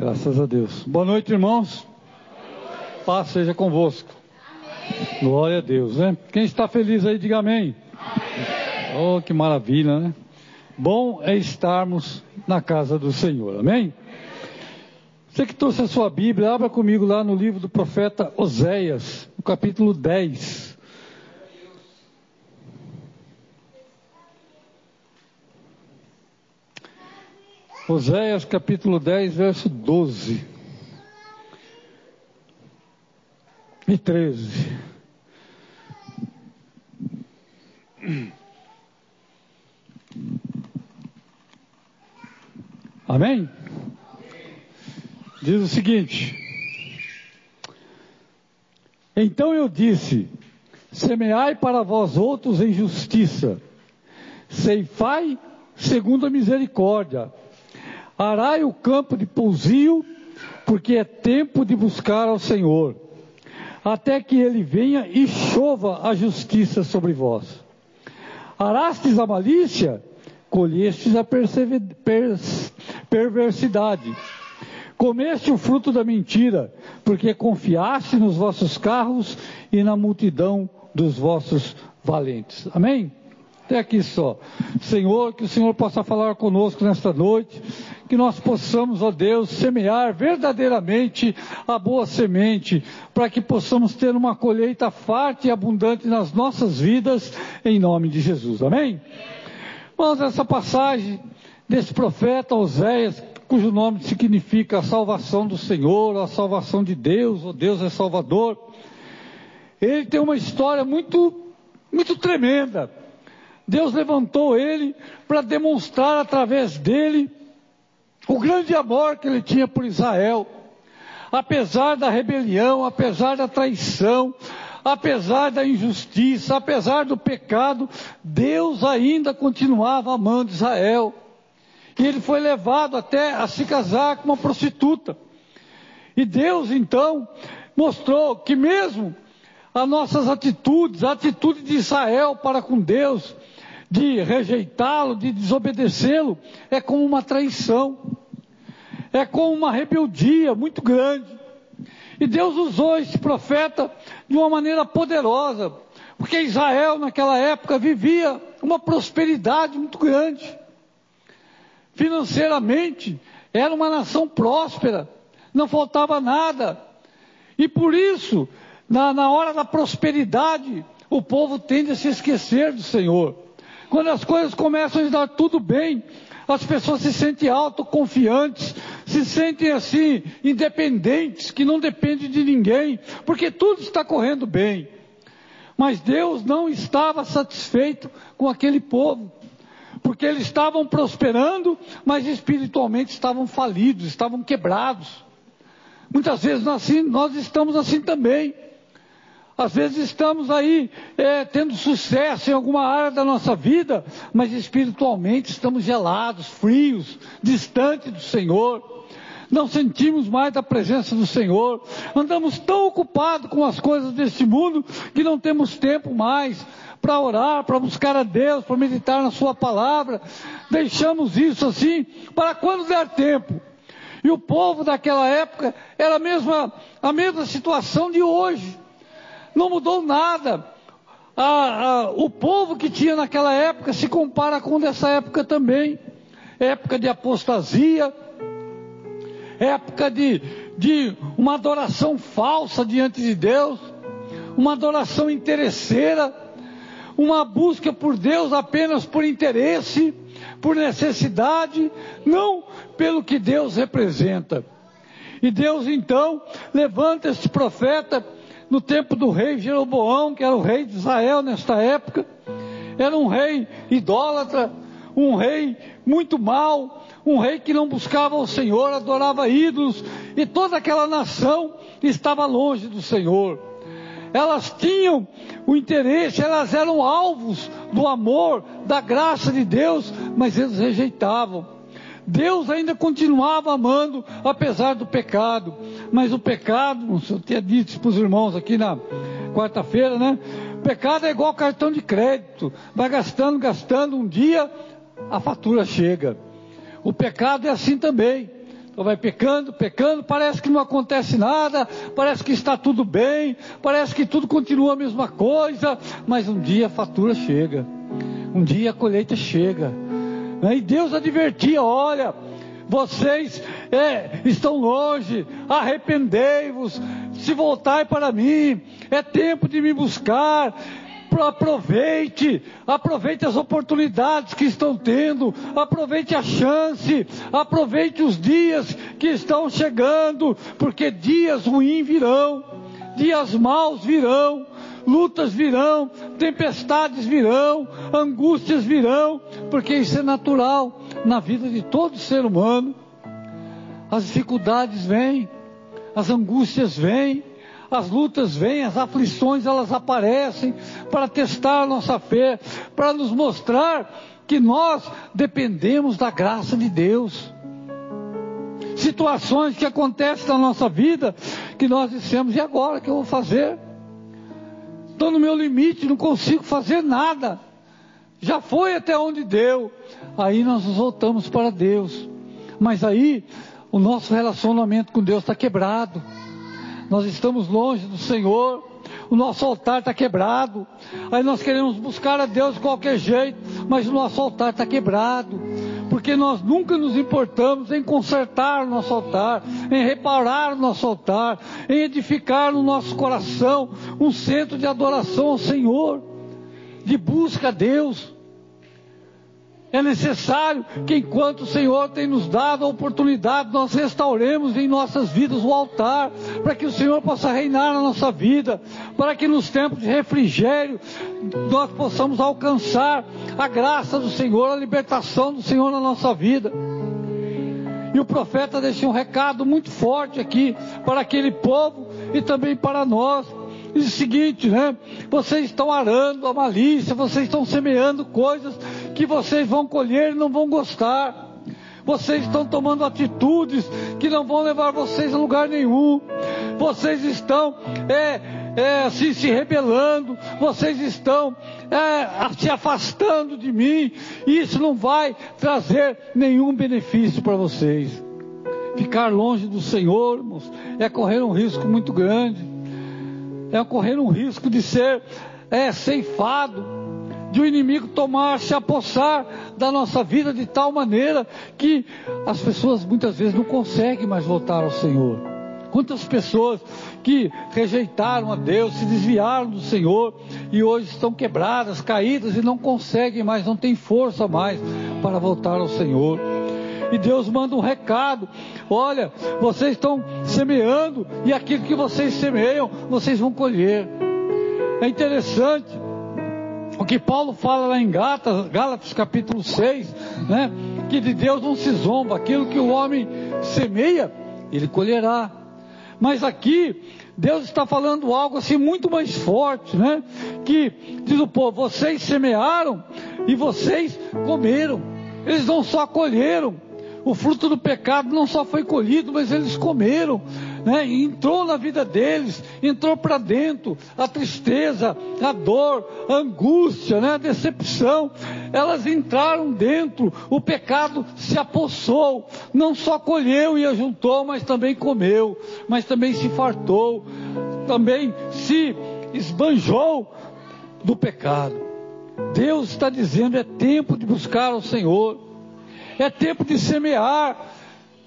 Graças a Deus. Boa noite, irmãos. Paz seja convosco. Amém. Glória a Deus, né? Quem está feliz aí, diga amém. amém. Oh, que maravilha, né? Bom é estarmos na casa do Senhor, amém? Você que trouxe a sua Bíblia, abra comigo lá no livro do profeta Oséias, no capítulo 10. Oséias capítulo 10, verso 12 e 13. Amém? Diz o seguinte: Então eu disse: Semeai para vós outros em justiça, ceifai segundo a misericórdia Arai o campo de pousio, porque é tempo de buscar ao Senhor, até que ele venha e chova a justiça sobre vós. Arastes a malícia, colhestes a perversidade. Comeste o fruto da mentira, porque confiaste nos vossos carros e na multidão dos vossos valentes. Amém? Até aqui só. Senhor, que o Senhor possa falar conosco nesta noite, que nós possamos, ó Deus, semear verdadeiramente a boa semente, para que possamos ter uma colheita farta e abundante nas nossas vidas, em nome de Jesus. Amém? Vamos essa passagem desse profeta Oséias, cujo nome significa a salvação do Senhor, a salvação de Deus, o Deus é Salvador. Ele tem uma história muito, muito tremenda. Deus levantou ele para demonstrar através dele o grande amor que ele tinha por Israel. Apesar da rebelião, apesar da traição, apesar da injustiça, apesar do pecado, Deus ainda continuava amando Israel. E ele foi levado até a se casar com uma prostituta. E Deus então mostrou que mesmo as nossas atitudes, a atitude de Israel para com Deus, de rejeitá-lo, de desobedecê-lo, é como uma traição, é como uma rebeldia muito grande. E Deus usou esse profeta de uma maneira poderosa, porque Israel naquela época vivia uma prosperidade muito grande. Financeiramente, era uma nação próspera, não faltava nada. E por isso, na, na hora da prosperidade, o povo tende a se esquecer do Senhor. Quando as coisas começam a dar tudo bem, as pessoas se sentem autoconfiantes, se sentem assim, independentes, que não dependem de ninguém, porque tudo está correndo bem. Mas Deus não estava satisfeito com aquele povo, porque eles estavam prosperando, mas espiritualmente estavam falidos, estavam quebrados. Muitas vezes nós, assim, nós estamos assim também. Às vezes estamos aí é, tendo sucesso em alguma área da nossa vida, mas espiritualmente estamos gelados, frios, distantes do Senhor. Não sentimos mais a presença do Senhor. Andamos tão ocupados com as coisas deste mundo que não temos tempo mais para orar, para buscar a Deus, para meditar na Sua palavra. Deixamos isso assim para quando der tempo. E o povo daquela época era a mesma, a mesma situação de hoje não mudou nada. Ah, ah, o povo que tinha naquela época se compara com dessa época também. Época de apostasia, época de, de uma adoração falsa diante de Deus, uma adoração interesseira, uma busca por Deus apenas por interesse, por necessidade, não pelo que Deus representa. E Deus então levanta este profeta no tempo do rei Jeroboão, que era o rei de Israel nesta época. Era um rei idólatra, um rei muito mau, um rei que não buscava o Senhor, adorava ídolos, e toda aquela nação estava longe do Senhor. Elas tinham o interesse, elas eram alvos do amor, da graça de Deus, mas eles rejeitavam. Deus ainda continuava amando, apesar do pecado. Mas o pecado, eu tinha dito para os irmãos aqui na quarta-feira, né? Pecado é igual cartão de crédito. Vai gastando, gastando, um dia a fatura chega. O pecado é assim também. vai pecando, pecando, parece que não acontece nada, parece que está tudo bem, parece que tudo continua a mesma coisa, mas um dia a fatura chega, um dia a colheita chega. Né? E Deus advertia: olha, vocês é, estão longe, arrependei-vos, se voltai para mim, é tempo de me buscar, aproveite, aproveite as oportunidades que estão tendo, aproveite a chance, aproveite os dias que estão chegando, porque dias ruins virão, dias maus virão, lutas virão, tempestades virão, angústias virão, porque isso é natural na vida de todo ser humano. As dificuldades vêm, as angústias vêm, as lutas vêm, as aflições elas aparecem para testar nossa fé, para nos mostrar que nós dependemos da graça de Deus. Situações que acontecem na nossa vida que nós dissemos, e agora o que eu vou fazer? Estou no meu limite, não consigo fazer nada. Já foi até onde deu. Aí nós nos voltamos para Deus. Mas aí o nosso relacionamento com Deus está quebrado nós estamos longe do Senhor, o nosso altar está quebrado, aí nós queremos buscar a Deus de qualquer jeito, mas o nosso altar está quebrado, porque nós nunca nos importamos em consertar o nosso altar, em reparar o nosso altar, em edificar no nosso coração um centro de adoração ao Senhor, de busca a Deus. É necessário que, enquanto o Senhor tem nos dado a oportunidade, nós restauremos em nossas vidas o altar, para que o Senhor possa reinar na nossa vida, para que nos tempos de refrigério nós possamos alcançar a graça do Senhor, a libertação do Senhor na nossa vida. E o profeta deixa um recado muito forte aqui para aquele povo e também para nós. Diz o seguinte, né? Vocês estão arando a malícia, vocês estão semeando coisas que vocês vão colher e não vão gostar. Vocês estão tomando atitudes que não vão levar vocês a lugar nenhum. Vocês estão é, é, se, se rebelando, vocês estão é, se afastando de mim. Isso não vai trazer nenhum benefício para vocês. Ficar longe do Senhor, irmãos, é correr um risco muito grande é correr um risco de ser é, ceifado, de o um inimigo tomar, se apossar da nossa vida de tal maneira que as pessoas muitas vezes não conseguem mais voltar ao Senhor. Quantas pessoas que rejeitaram a Deus, se desviaram do Senhor e hoje estão quebradas, caídas e não conseguem mais, não têm força mais para voltar ao Senhor. E Deus manda um recado: olha, vocês estão semeando, e aquilo que vocês semeiam, vocês vão colher. É interessante o que Paulo fala lá em Gálatas, Gálatas capítulo 6, né? Que de Deus não se zomba, aquilo que o homem semeia, ele colherá. Mas aqui, Deus está falando algo assim muito mais forte, né? Que diz o povo: vocês semearam e vocês comeram. Eles não só colheram, o fruto do pecado não só foi colhido, mas eles comeram, né? entrou na vida deles, entrou para dentro a tristeza, a dor, a angústia, né? a decepção. Elas entraram dentro, o pecado se apossou, não só colheu e ajuntou, mas também comeu, mas também se fartou, também se esbanjou do pecado. Deus está dizendo: é tempo de buscar o Senhor é tempo de semear,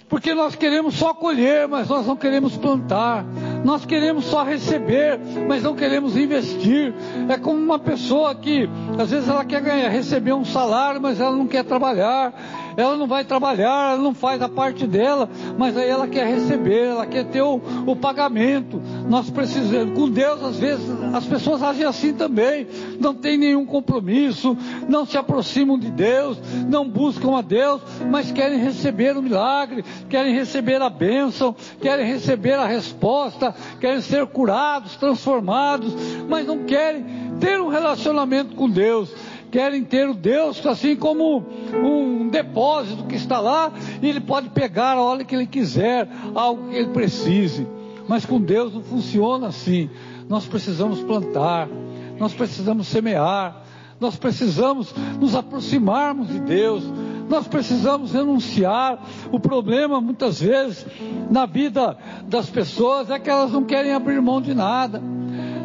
porque nós queremos só colher, mas nós não queremos plantar. Nós queremos só receber, mas não queremos investir. É como uma pessoa que às vezes ela quer ganhar, receber um salário, mas ela não quer trabalhar ela não vai trabalhar, ela não faz a parte dela, mas aí ela quer receber, ela quer ter o, o pagamento. Nós precisamos, com Deus, às vezes, as pessoas agem assim também, não tem nenhum compromisso, não se aproximam de Deus, não buscam a Deus, mas querem receber o milagre, querem receber a bênção, querem receber a resposta, querem ser curados, transformados, mas não querem ter um relacionamento com Deus querem ter o Deus assim como um depósito que está lá e ele pode pegar a hora que ele quiser, algo que ele precise. Mas com Deus não funciona assim. Nós precisamos plantar, nós precisamos semear, nós precisamos nos aproximarmos de Deus, Nós precisamos renunciar. O problema, muitas vezes, na vida das pessoas é que elas não querem abrir mão de nada.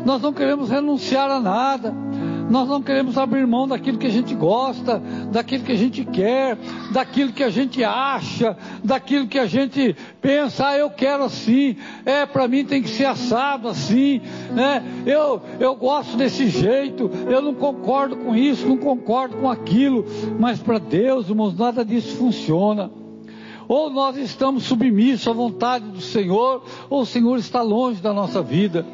Nós não queremos renunciar a nada. Nós não queremos abrir mão daquilo que a gente gosta, daquilo que a gente quer, daquilo que a gente acha, daquilo que a gente pensa, ah, eu quero assim, é, para mim tem que ser assado assim, né? Eu, eu gosto desse jeito, eu não concordo com isso, não concordo com aquilo, mas para Deus, irmãos, nada disso funciona. Ou nós estamos submissos à vontade do Senhor, ou o Senhor está longe da nossa vida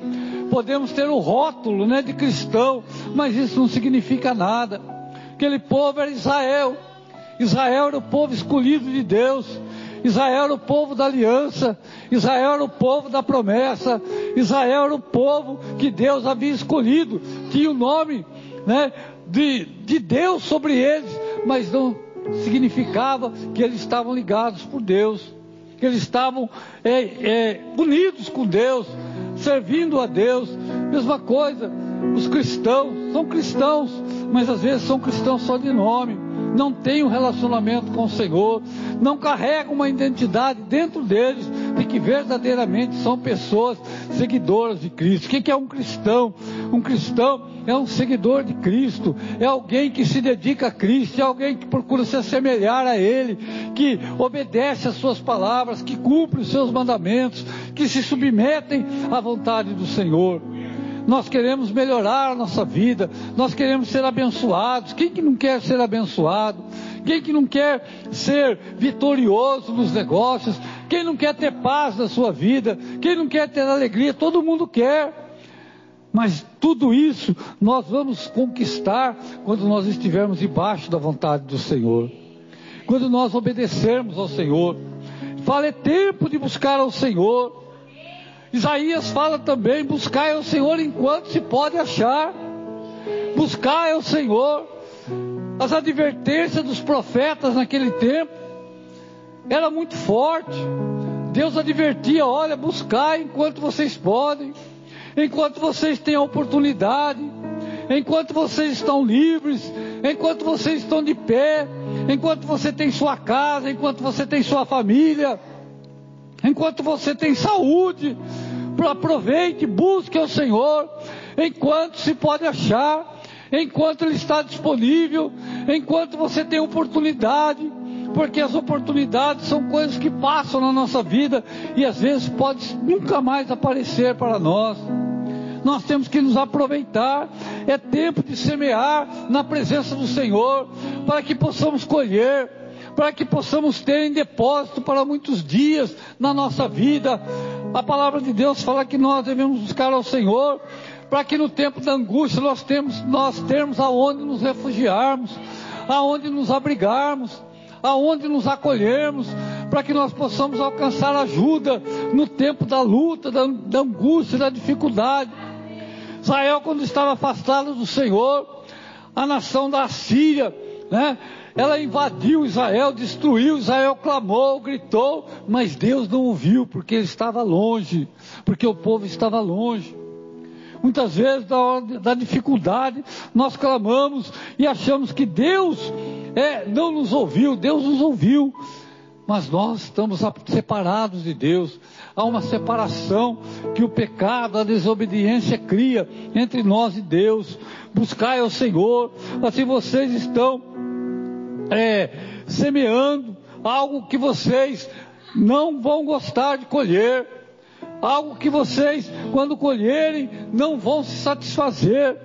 podemos ter o rótulo né, de cristão, mas isso não significa nada. Aquele povo era Israel. Israel era o povo escolhido de Deus. Israel era o povo da aliança, Israel era o povo da promessa, Israel era o povo que Deus havia escolhido, tinha o nome né, de, de Deus sobre eles, mas não significava que eles estavam ligados por Deus, que eles estavam é, é, unidos com Deus, servindo a Deus. Mesma coisa, os cristãos são cristãos, mas às vezes são cristãos só de nome, não têm um relacionamento com o Senhor, não carregam uma identidade dentro deles de que verdadeiramente são pessoas seguidoras de Cristo. O que é um cristão? Um cristão é um seguidor de Cristo, é alguém que se dedica a Cristo, é alguém que procura se assemelhar a Ele, que obedece às Suas palavras, que cumpre os seus mandamentos, que se submetem à vontade do Senhor. Nós queremos melhorar a nossa vida, nós queremos ser abençoados. Quem que não quer ser abençoado? Quem que não quer ser vitorioso nos negócios? Quem não quer ter paz na sua vida? Quem não quer ter alegria? Todo mundo quer. Mas tudo isso nós vamos conquistar quando nós estivermos debaixo da vontade do Senhor. Quando nós obedecermos ao Senhor. Fala, é tempo de buscar ao Senhor. Isaías fala também: buscar ao Senhor enquanto se pode achar. Buscar ao Senhor. As advertências dos profetas naquele tempo era muito forte. Deus advertia: olha, buscar enquanto vocês podem, enquanto vocês têm a oportunidade, enquanto vocês estão livres, enquanto vocês estão de pé, enquanto você tem sua casa, enquanto você tem sua família, enquanto você tem saúde, aproveite, busque o Senhor, enquanto se pode achar, enquanto Ele está disponível, enquanto você tem oportunidade, porque as oportunidades são coisas que passam na nossa vida e às vezes pode nunca mais aparecer para nós. Nós temos que nos aproveitar, é tempo de semear na presença do Senhor, para que possamos colher, para que possamos ter em depósito para muitos dias na nossa vida. A palavra de Deus fala que nós devemos buscar ao Senhor para que no tempo da angústia nós temos nós termos aonde nos refugiarmos, aonde nos abrigarmos, aonde nos acolhermos, para que nós possamos alcançar ajuda no tempo da luta, da, da angústia, da dificuldade. Israel, quando estava afastado do Senhor, a nação da Síria, né? Ela invadiu Israel, destruiu Israel, clamou, gritou, mas Deus não ouviu, porque ele estava longe, porque o povo estava longe. Muitas vezes, da, da dificuldade, nós clamamos e achamos que Deus é, não nos ouviu, Deus nos ouviu, mas nós estamos separados de Deus. Há uma separação que o pecado, a desobediência cria entre nós e Deus. Buscai ao Senhor, assim vocês estão é, semeando algo que vocês não vão gostar de colher algo que vocês, quando colherem, não vão se satisfazer.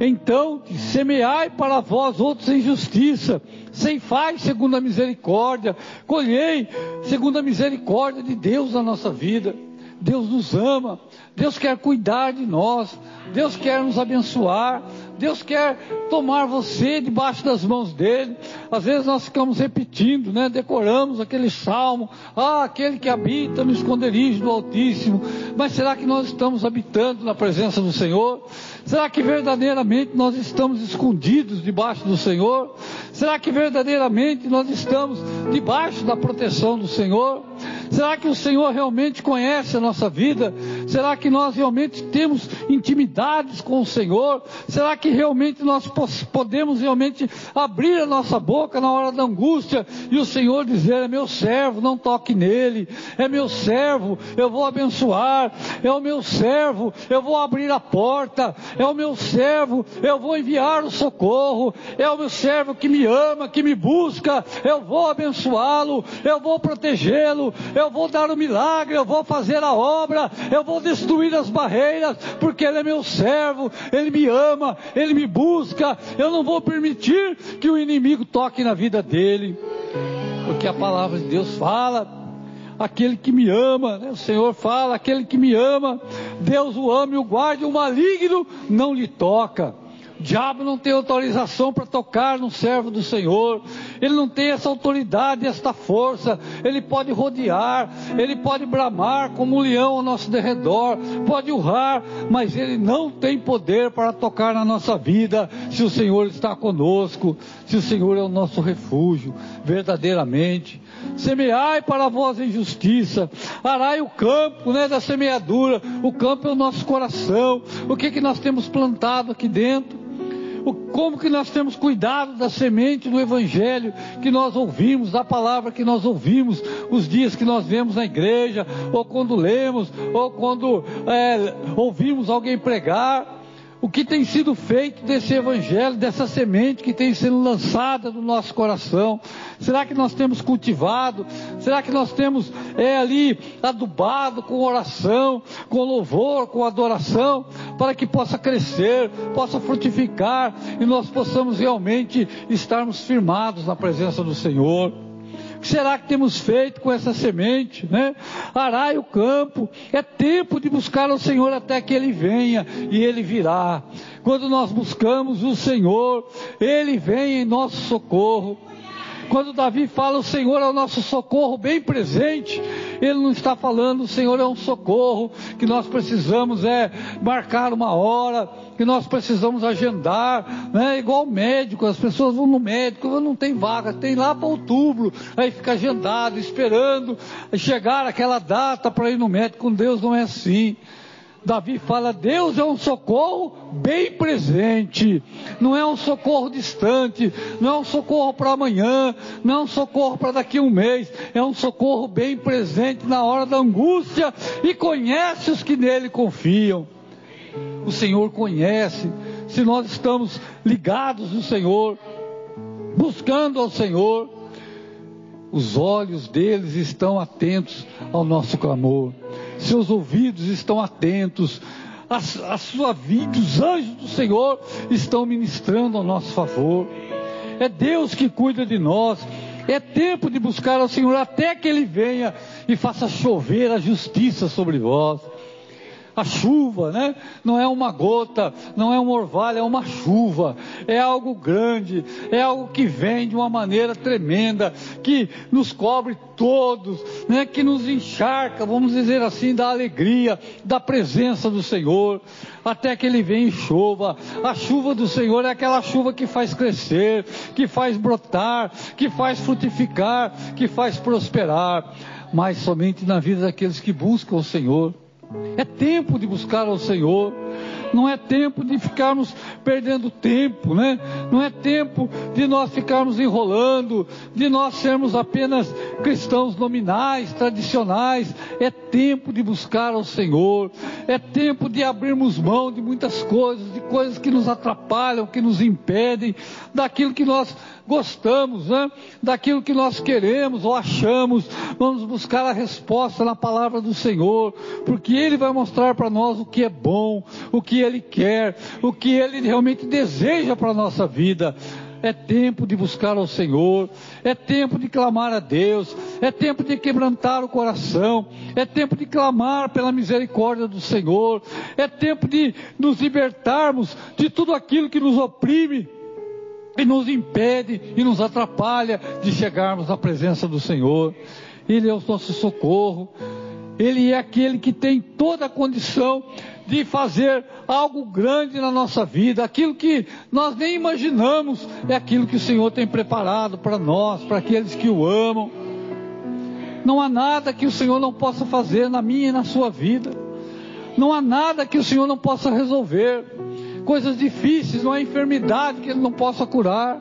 Então, semeai para vós outros em justiça, ceifai segundo a misericórdia, colhei segundo a misericórdia de Deus na nossa vida. Deus nos ama, Deus quer cuidar de nós, Deus quer nos abençoar, Deus quer tomar você debaixo das mãos dele. Às vezes nós ficamos repetindo, né? Decoramos aquele salmo, ah, aquele que habita no esconderijo do Altíssimo. Mas será que nós estamos habitando na presença do Senhor? Será que verdadeiramente nós estamos escondidos debaixo do Senhor? Será que verdadeiramente nós estamos debaixo da proteção do Senhor? Será que o Senhor realmente conhece a nossa vida? Será que nós realmente temos intimidades com o Senhor? Será que realmente nós podemos realmente abrir a nossa boca na hora da angústia e o Senhor dizer: É meu servo, não toque nele, é meu servo, eu vou abençoar, é o meu servo, eu vou abrir a porta, é o meu servo, eu vou enviar o socorro, é o meu servo que me ama, que me busca, eu vou abençoá-lo, eu vou protegê-lo, eu vou dar o milagre, eu vou fazer a obra, eu vou destruir as barreiras, porque ele é meu servo, ele me ama, ele me busca, eu não vou permitir que o inimigo toque na vida dele, porque a palavra de Deus fala aquele que me ama, né? o Senhor fala, aquele que me ama, Deus o ama e o guarde, o maligno não lhe toca. Diabo não tem autorização para tocar no servo do Senhor, ele não tem essa autoridade, esta força. Ele pode rodear, ele pode bramar como um leão ao nosso derredor, pode urrar, mas ele não tem poder para tocar na nossa vida se o Senhor está conosco, se o Senhor é o nosso refúgio, verdadeiramente. Semeai para vós em justiça, arai o campo né, da semeadura, o campo é o nosso coração, o que, que nós temos plantado aqui dentro como que nós temos cuidado da semente do Evangelho que nós ouvimos, da palavra que nós ouvimos, os dias que nós vemos na igreja, ou quando lemos, ou quando é, ouvimos alguém pregar o que tem sido feito desse evangelho, dessa semente que tem sido lançada no nosso coração? Será que nós temos cultivado? Será que nós temos é, ali adubado com oração, com louvor, com adoração, para que possa crescer, possa frutificar e nós possamos realmente estarmos firmados na presença do Senhor? Que será que temos feito com essa semente, né? Arai o campo, é tempo de buscar o Senhor até que Ele venha, e Ele virá. Quando nós buscamos o Senhor, Ele vem em nosso socorro. Quando Davi fala o Senhor é o nosso socorro bem presente, ele não está falando o Senhor é um socorro, que nós precisamos é marcar uma hora, que nós precisamos agendar, né? Igual médico, as pessoas vão no médico, não tem vaga, tem lá para outubro, aí fica agendado, esperando chegar aquela data para ir no médico, com Deus não é assim. Davi fala: Deus é um socorro bem presente, não é um socorro distante, não é um socorro para amanhã, não é um socorro para daqui a um mês, é um socorro bem presente na hora da angústia e conhece os que nele confiam. O Senhor conhece, se nós estamos ligados no Senhor, buscando ao Senhor, os olhos deles estão atentos ao nosso clamor seus ouvidos estão atentos, a, a sua vida, os anjos do Senhor estão ministrando ao nosso favor. É Deus que cuida de nós. É tempo de buscar ao Senhor até que Ele venha e faça chover a justiça sobre vós a chuva, né? Não é uma gota, não é um orvalho, é uma chuva. É algo grande, é algo que vem de uma maneira tremenda, que nos cobre todos, né? Que nos encharca, vamos dizer assim, da alegria, da presença do Senhor, até que Ele venha e chova. A chuva do Senhor é aquela chuva que faz crescer, que faz brotar, que faz frutificar, que faz prosperar, mas somente na vida daqueles que buscam o Senhor. É tempo de buscar ao Senhor. Não é tempo de ficarmos perdendo tempo, né? Não é tempo de nós ficarmos enrolando, de nós sermos apenas cristãos nominais, tradicionais. É tempo de buscar ao Senhor. É tempo de abrirmos mão de muitas coisas, de coisas que nos atrapalham, que nos impedem, daquilo que nós gostamos, né? daquilo que nós queremos ou achamos. Vamos buscar a resposta na palavra do Senhor, porque Ele vai mostrar para nós o que é bom, o que Ele quer, o que Ele realmente deseja para a nossa vida. É tempo de buscar ao Senhor, é tempo de clamar a Deus, é tempo de quebrantar o coração, é tempo de clamar pela misericórdia do Senhor, é tempo de nos libertarmos de tudo aquilo que nos oprime, e nos impede e nos atrapalha de chegarmos à presença do Senhor. Ele é o nosso socorro. Ele é aquele que tem toda a condição de fazer algo grande na nossa vida. Aquilo que nós nem imaginamos é aquilo que o Senhor tem preparado para nós, para aqueles que o amam. Não há nada que o Senhor não possa fazer na minha e na sua vida. Não há nada que o Senhor não possa resolver. Coisas difíceis, não há enfermidade que Ele não possa curar.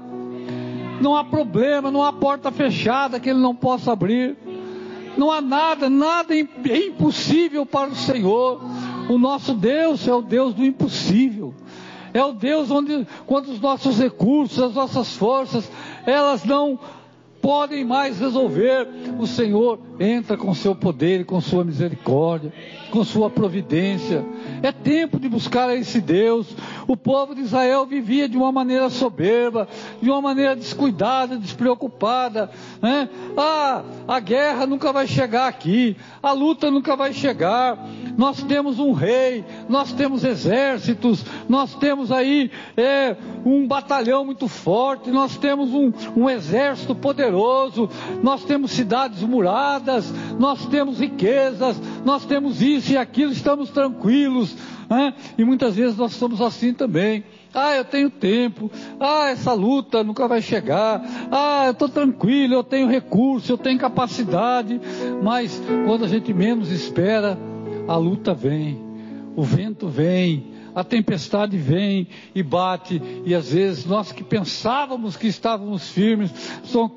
Não há problema, não há porta fechada que Ele não possa abrir. Não há nada, nada é impossível para o Senhor. O nosso Deus é o Deus do impossível. É o Deus onde, quando os nossos recursos, as nossas forças, elas não podem mais resolver, o Senhor entra com seu poder com sua misericórdia, com sua providência. É tempo de buscar esse Deus. O povo de Israel vivia de uma maneira soberba, de uma maneira descuidada, despreocupada. Né? Ah, a guerra nunca vai chegar aqui, a luta nunca vai chegar. Nós temos um rei, nós temos exércitos, nós temos aí é, um batalhão muito forte, nós temos um, um exército poderoso, nós temos cidades muradas, nós temos riquezas, nós temos isso e aquilo, estamos tranquilos. Né? E muitas vezes nós somos assim também. Ah, eu tenho tempo. Ah, essa luta nunca vai chegar. Ah, eu estou tranquilo, eu tenho recurso, eu tenho capacidade. Mas quando a gente menos espera, a luta vem, o vento vem, a tempestade vem e bate, e às vezes nós que pensávamos que estávamos firmes,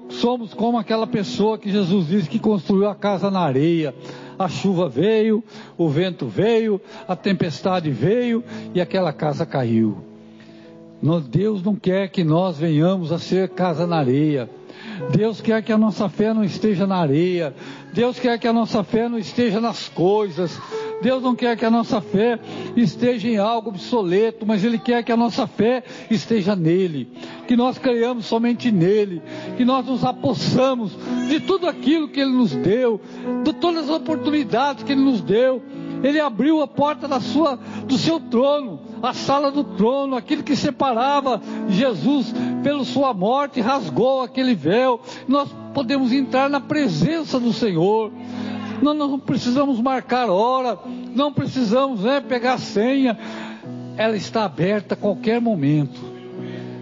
somos como aquela pessoa que Jesus disse que construiu a casa na areia. A chuva veio, o vento veio, a tempestade veio e aquela casa caiu. Deus não quer que nós venhamos a ser casa na areia. Deus quer que a nossa fé não esteja na areia. Deus quer que a nossa fé não esteja nas coisas. Deus não quer que a nossa fé esteja em algo obsoleto, mas Ele quer que a nossa fé esteja nele, que nós creiamos somente nele, que nós nos apossamos de tudo aquilo que Ele nos deu, de todas as oportunidades que Ele nos deu. Ele abriu a porta da sua, do seu trono, a sala do trono, aquilo que separava Jesus pela sua morte, rasgou aquele véu. Nós podemos entrar na presença do Senhor. Nós não precisamos marcar hora, não precisamos né, pegar senha. Ela está aberta a qualquer momento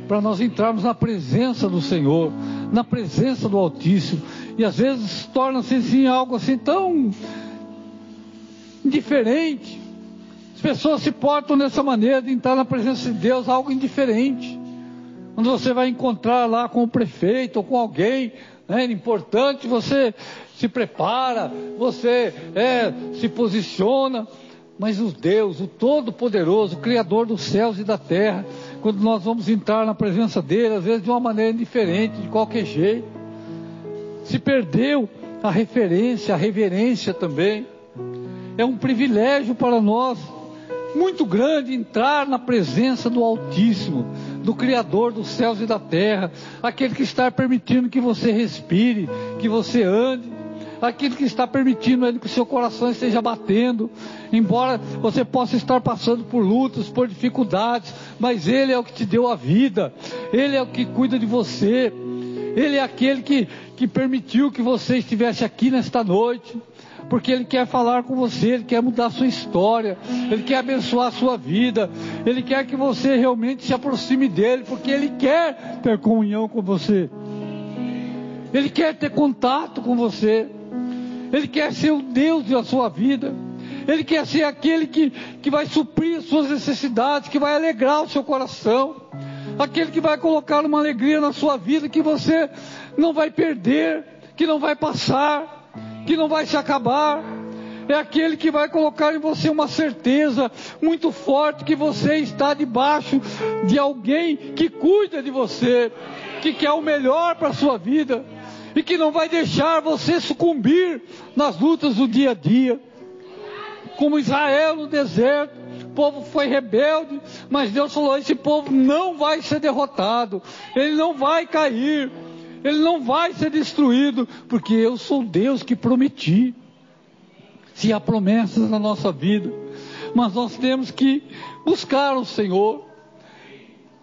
para nós entrarmos na presença do Senhor, na presença do Altíssimo. E às vezes torna-se assim, algo assim tão indiferente. As pessoas se portam dessa maneira de entrar na presença de Deus, algo indiferente. Quando você vai encontrar lá com o prefeito ou com alguém né, importante, você se prepara, você é, se posiciona. Mas o Deus, o Todo-Poderoso, o Criador dos céus e da terra, quando nós vamos entrar na presença dele, às vezes de uma maneira indiferente, de qualquer jeito, se perdeu a referência, a reverência também. É um privilégio para nós, muito grande, entrar na presença do Altíssimo, do Criador dos céus e da terra, aquele que está permitindo que você respire, que você ande, aquele que está permitindo que o seu coração esteja batendo, embora você possa estar passando por lutas, por dificuldades, mas Ele é o que te deu a vida, Ele é o que cuida de você, Ele é aquele que, que permitiu que você estivesse aqui nesta noite porque Ele quer falar com você, Ele quer mudar a sua história, Ele quer abençoar a sua vida, Ele quer que você realmente se aproxime dEle, porque Ele quer ter comunhão com você, Ele quer ter contato com você, Ele quer ser o Deus da sua vida, Ele quer ser aquele que, que vai suprir as suas necessidades, que vai alegrar o seu coração, aquele que vai colocar uma alegria na sua vida que você não vai perder, que não vai passar que não vai se acabar. É aquele que vai colocar em você uma certeza muito forte que você está debaixo de alguém que cuida de você, que quer o melhor para a sua vida e que não vai deixar você sucumbir nas lutas do dia a dia. Como Israel no deserto, o povo foi rebelde, mas Deus falou: esse povo não vai ser derrotado, ele não vai cair, ele não vai ser destruído, porque eu sou Deus que prometi. Se há promessas na nossa vida, mas nós temos que buscar o Senhor,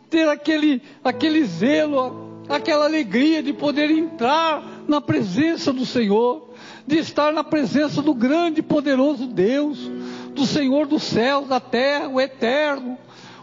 ter aquele, aquele zelo, aquela alegria de poder entrar na presença do Senhor, de estar na presença do grande e poderoso Deus, do Senhor dos céus, da terra, o eterno,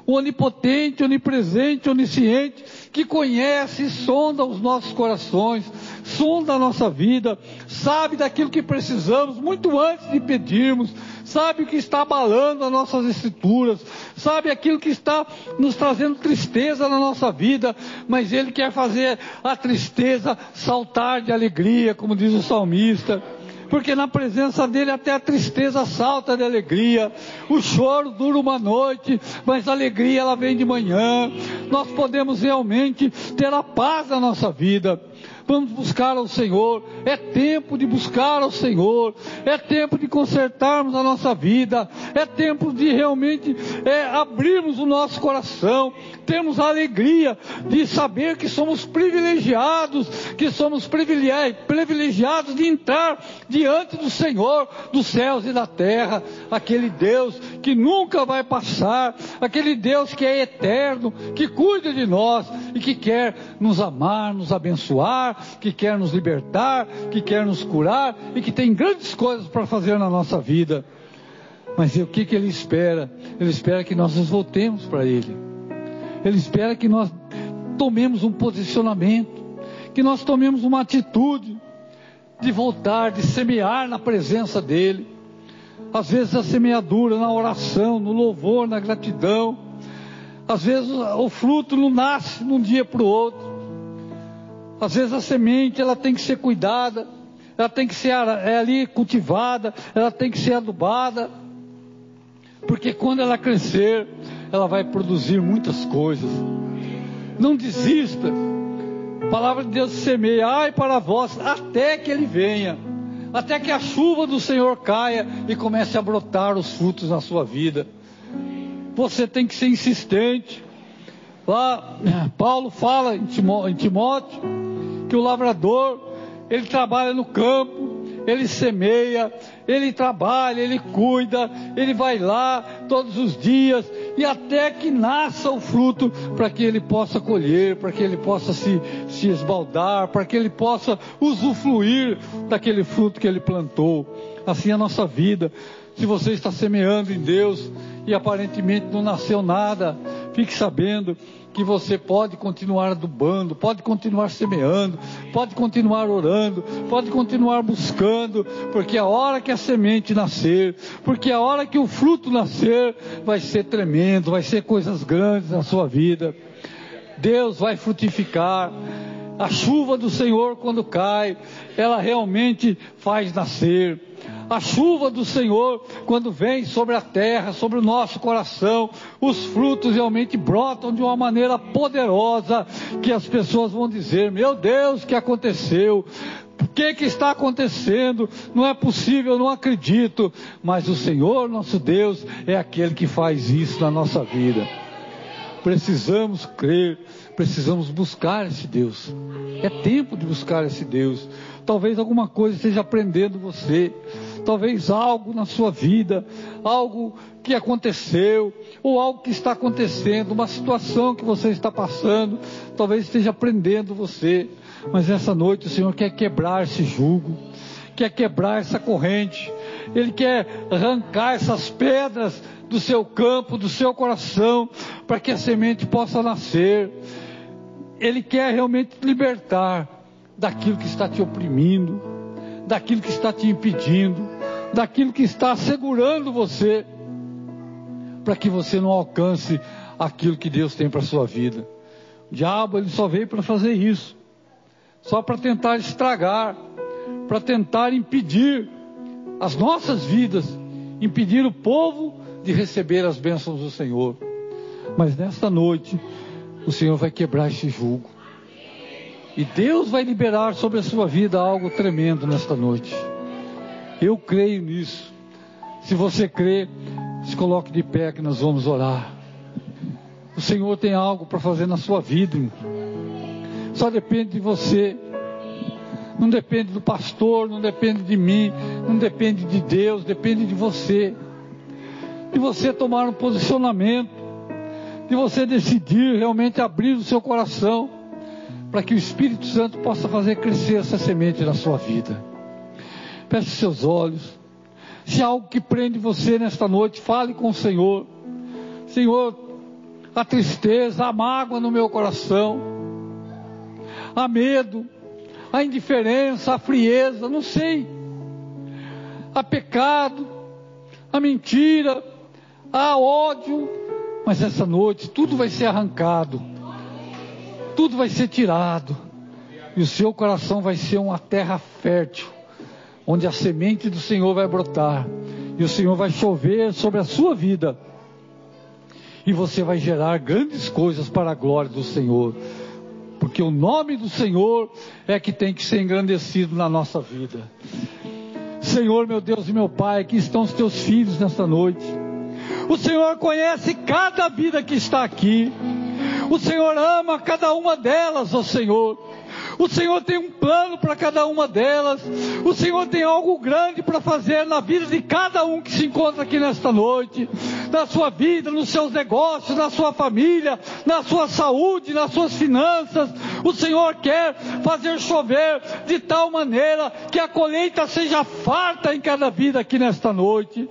o onipotente, onipresente, onisciente, que conhece e sonda os nossos corações, sonda a nossa vida, sabe daquilo que precisamos muito antes de pedirmos, sabe o que está abalando as nossas estruturas, sabe aquilo que está nos trazendo tristeza na nossa vida, mas Ele quer fazer a tristeza saltar de alegria, como diz o salmista porque na presença dele até a tristeza salta de alegria, o choro dura uma noite, mas a alegria ela vem de manhã. Nós podemos realmente ter a paz na nossa vida. Vamos buscar ao Senhor. É tempo de buscar ao Senhor. É tempo de consertarmos a nossa vida. É tempo de realmente é, abrirmos o nosso coração. Temos a alegria de saber que somos privilegiados, que somos privilegiados de entrar diante do Senhor dos céus e da terra. Aquele Deus que nunca vai passar, aquele Deus que é eterno, que cuida de nós e que quer nos amar, nos abençoar, que quer nos libertar, que quer nos curar e que tem grandes coisas para fazer na nossa vida. Mas o que, que Ele espera? Ele espera que nós nos voltemos para Ele. Ele espera que nós tomemos um posicionamento, que nós tomemos uma atitude de voltar, de semear na presença dEle. Às vezes a semeadura na oração, no louvor, na gratidão. Às vezes o fruto não nasce de um dia para o outro. Às vezes a semente ela tem que ser cuidada, ela tem que ser é ali cultivada, ela tem que ser adubada, porque quando ela crescer, ela vai produzir muitas coisas. Não desista. A palavra de Deus semeia para vós até que ele venha, até que a chuva do Senhor caia e comece a brotar os frutos na sua vida. Você tem que ser insistente. Lá, Paulo fala em Timóteo que o lavrador, ele trabalha no campo, ele semeia, ele trabalha, ele cuida, ele vai lá todos os dias e até que nasça o fruto para que ele possa colher, para que ele possa se, se esbaldar, para que ele possa usufruir daquele fruto que ele plantou. Assim é a nossa vida. Se você está semeando em Deus e aparentemente não nasceu nada, fique sabendo que você pode continuar adubando, pode continuar semeando, pode continuar orando, pode continuar buscando, porque a hora que a semente nascer, porque a hora que o fruto nascer, vai ser tremendo, vai ser coisas grandes na sua vida. Deus vai frutificar. A chuva do Senhor, quando cai, ela realmente faz nascer. A chuva do Senhor, quando vem sobre a terra, sobre o nosso coração, os frutos realmente brotam de uma maneira poderosa, que as pessoas vão dizer: Meu Deus, o que aconteceu? O que, que está acontecendo? Não é possível, não acredito. Mas o Senhor, nosso Deus, é aquele que faz isso na nossa vida. Precisamos crer, precisamos buscar esse Deus. É tempo de buscar esse Deus. Talvez alguma coisa esteja prendendo você talvez algo na sua vida, algo que aconteceu, ou algo que está acontecendo, uma situação que você está passando, talvez esteja prendendo você. Mas essa noite o Senhor quer quebrar esse jugo, quer quebrar essa corrente, Ele quer arrancar essas pedras do seu campo, do seu coração, para que a semente possa nascer. Ele quer realmente libertar daquilo que está te oprimindo, daquilo que está te impedindo daquilo que está segurando você, para que você não alcance aquilo que Deus tem para a sua vida. O diabo ele só veio para fazer isso, só para tentar estragar, para tentar impedir as nossas vidas, impedir o povo de receber as bênçãos do Senhor. Mas nesta noite, o Senhor vai quebrar esse jugo. E Deus vai liberar sobre a sua vida algo tremendo nesta noite. Eu creio nisso. Se você crê, se coloque de pé que nós vamos orar. O Senhor tem algo para fazer na sua vida. Só depende de você. Não depende do pastor, não depende de mim, não depende de Deus, depende de você. De você tomar um posicionamento, de você decidir realmente abrir o seu coração, para que o Espírito Santo possa fazer crescer essa semente na sua vida. Feche seus olhos. Se há algo que prende você nesta noite, fale com o Senhor. Senhor, a tristeza, a mágoa no meu coração, a medo, a indiferença, a frieza, não sei, a pecado, a mentira, há ódio, mas essa noite tudo vai ser arrancado, tudo vai ser tirado, e o seu coração vai ser uma terra fértil, onde a semente do Senhor vai brotar, e o Senhor vai chover sobre a sua vida, e você vai gerar grandes coisas para a glória do Senhor, porque o nome do Senhor é que tem que ser engrandecido na nossa vida. Senhor, meu Deus e meu Pai, aqui estão os teus filhos nesta noite. O Senhor conhece cada vida que está aqui. O Senhor ama cada uma delas, ó Senhor. O Senhor tem um plano para cada uma delas. O Senhor tem algo grande para fazer na vida de cada um que se encontra aqui nesta noite. Na sua vida, nos seus negócios, na sua família, na sua saúde, nas suas finanças. O Senhor quer fazer chover de tal maneira que a colheita seja farta em cada vida aqui nesta noite.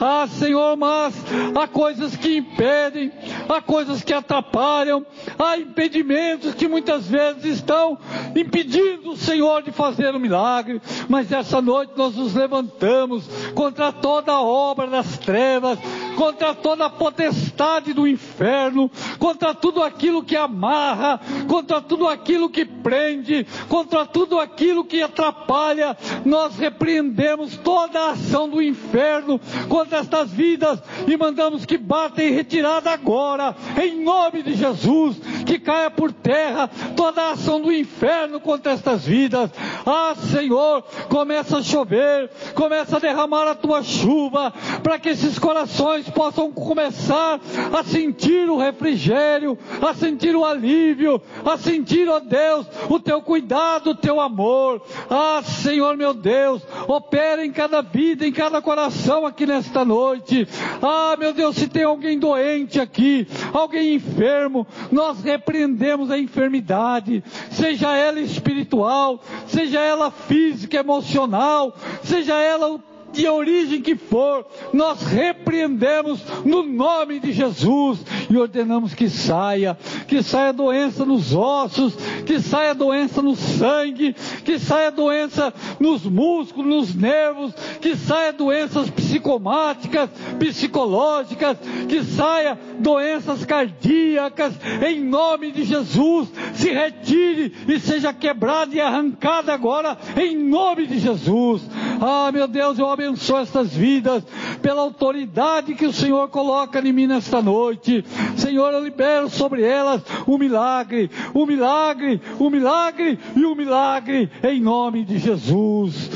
Ah, Senhor, mas há coisas que impedem, há coisas que atrapalham, há impedimentos que muitas vezes estão impedindo o Senhor de fazer o milagre. Mas essa noite nós nos levantamos contra toda a obra das trevas, contra toda a potestade do inferno, contra tudo aquilo que amarra, contra tudo aquilo que prende, contra tudo aquilo que atrapalha. Nós repreendemos toda a ação do inferno contra estas vidas e mandamos que bata em retirada agora, em nome de Jesus, que caia por terra toda a ação do inferno contra estas vidas. Ah, Senhor, começa a chover, começa a derramar a tua chuva, para que esses corações possam começar a sentir o refrigério, a sentir o alívio, a sentir, ó Deus, o teu cuidado, o teu amor. Ah, Senhor meu Deus, opera em cada vida, em cada coração aqui nesta noite. Ah, meu Deus, se tem alguém doente aqui, alguém enfermo, nós repreendemos a enfermidade, seja ela espiritual, seja ela física, emocional, seja ela de origem que for, nós repreendemos no nome de Jesus e ordenamos que saia, que saia doença nos ossos, que saia doença no sangue, que saia doença nos músculos, nos nervos, que saia doenças psicomáticas, psicológicas, que saia doenças cardíacas, em nome de Jesus, se retire e seja quebrada e arrancada agora, em nome de Jesus. Ah, meu Deus, eu abençoo estas vidas pela autoridade que o Senhor coloca em mim nesta noite. Senhor, eu libero sobre elas o milagre, o milagre, o milagre e o milagre em nome de Jesus.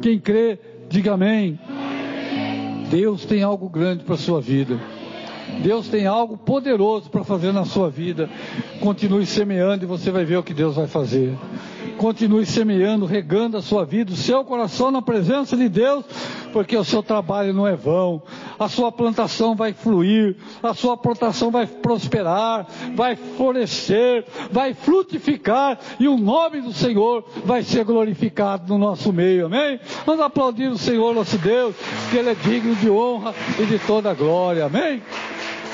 Quem crê, diga amém. Deus tem algo grande para a sua vida. Deus tem algo poderoso para fazer na sua vida. Continue semeando e você vai ver o que Deus vai fazer. Continue semeando, regando a sua vida, o seu coração na presença de Deus, porque o seu trabalho não é vão. A sua plantação vai fluir, a sua plantação vai prosperar, vai florescer, vai frutificar e o nome do Senhor vai ser glorificado no nosso meio. Amém? Vamos aplaudir o Senhor nosso Deus, que Ele é digno de honra e de toda glória. Amém?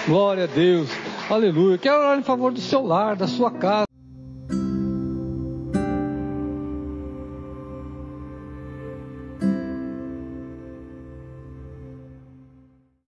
Glória a Deus. Aleluia. Quero orar em favor do seu lar, da sua casa.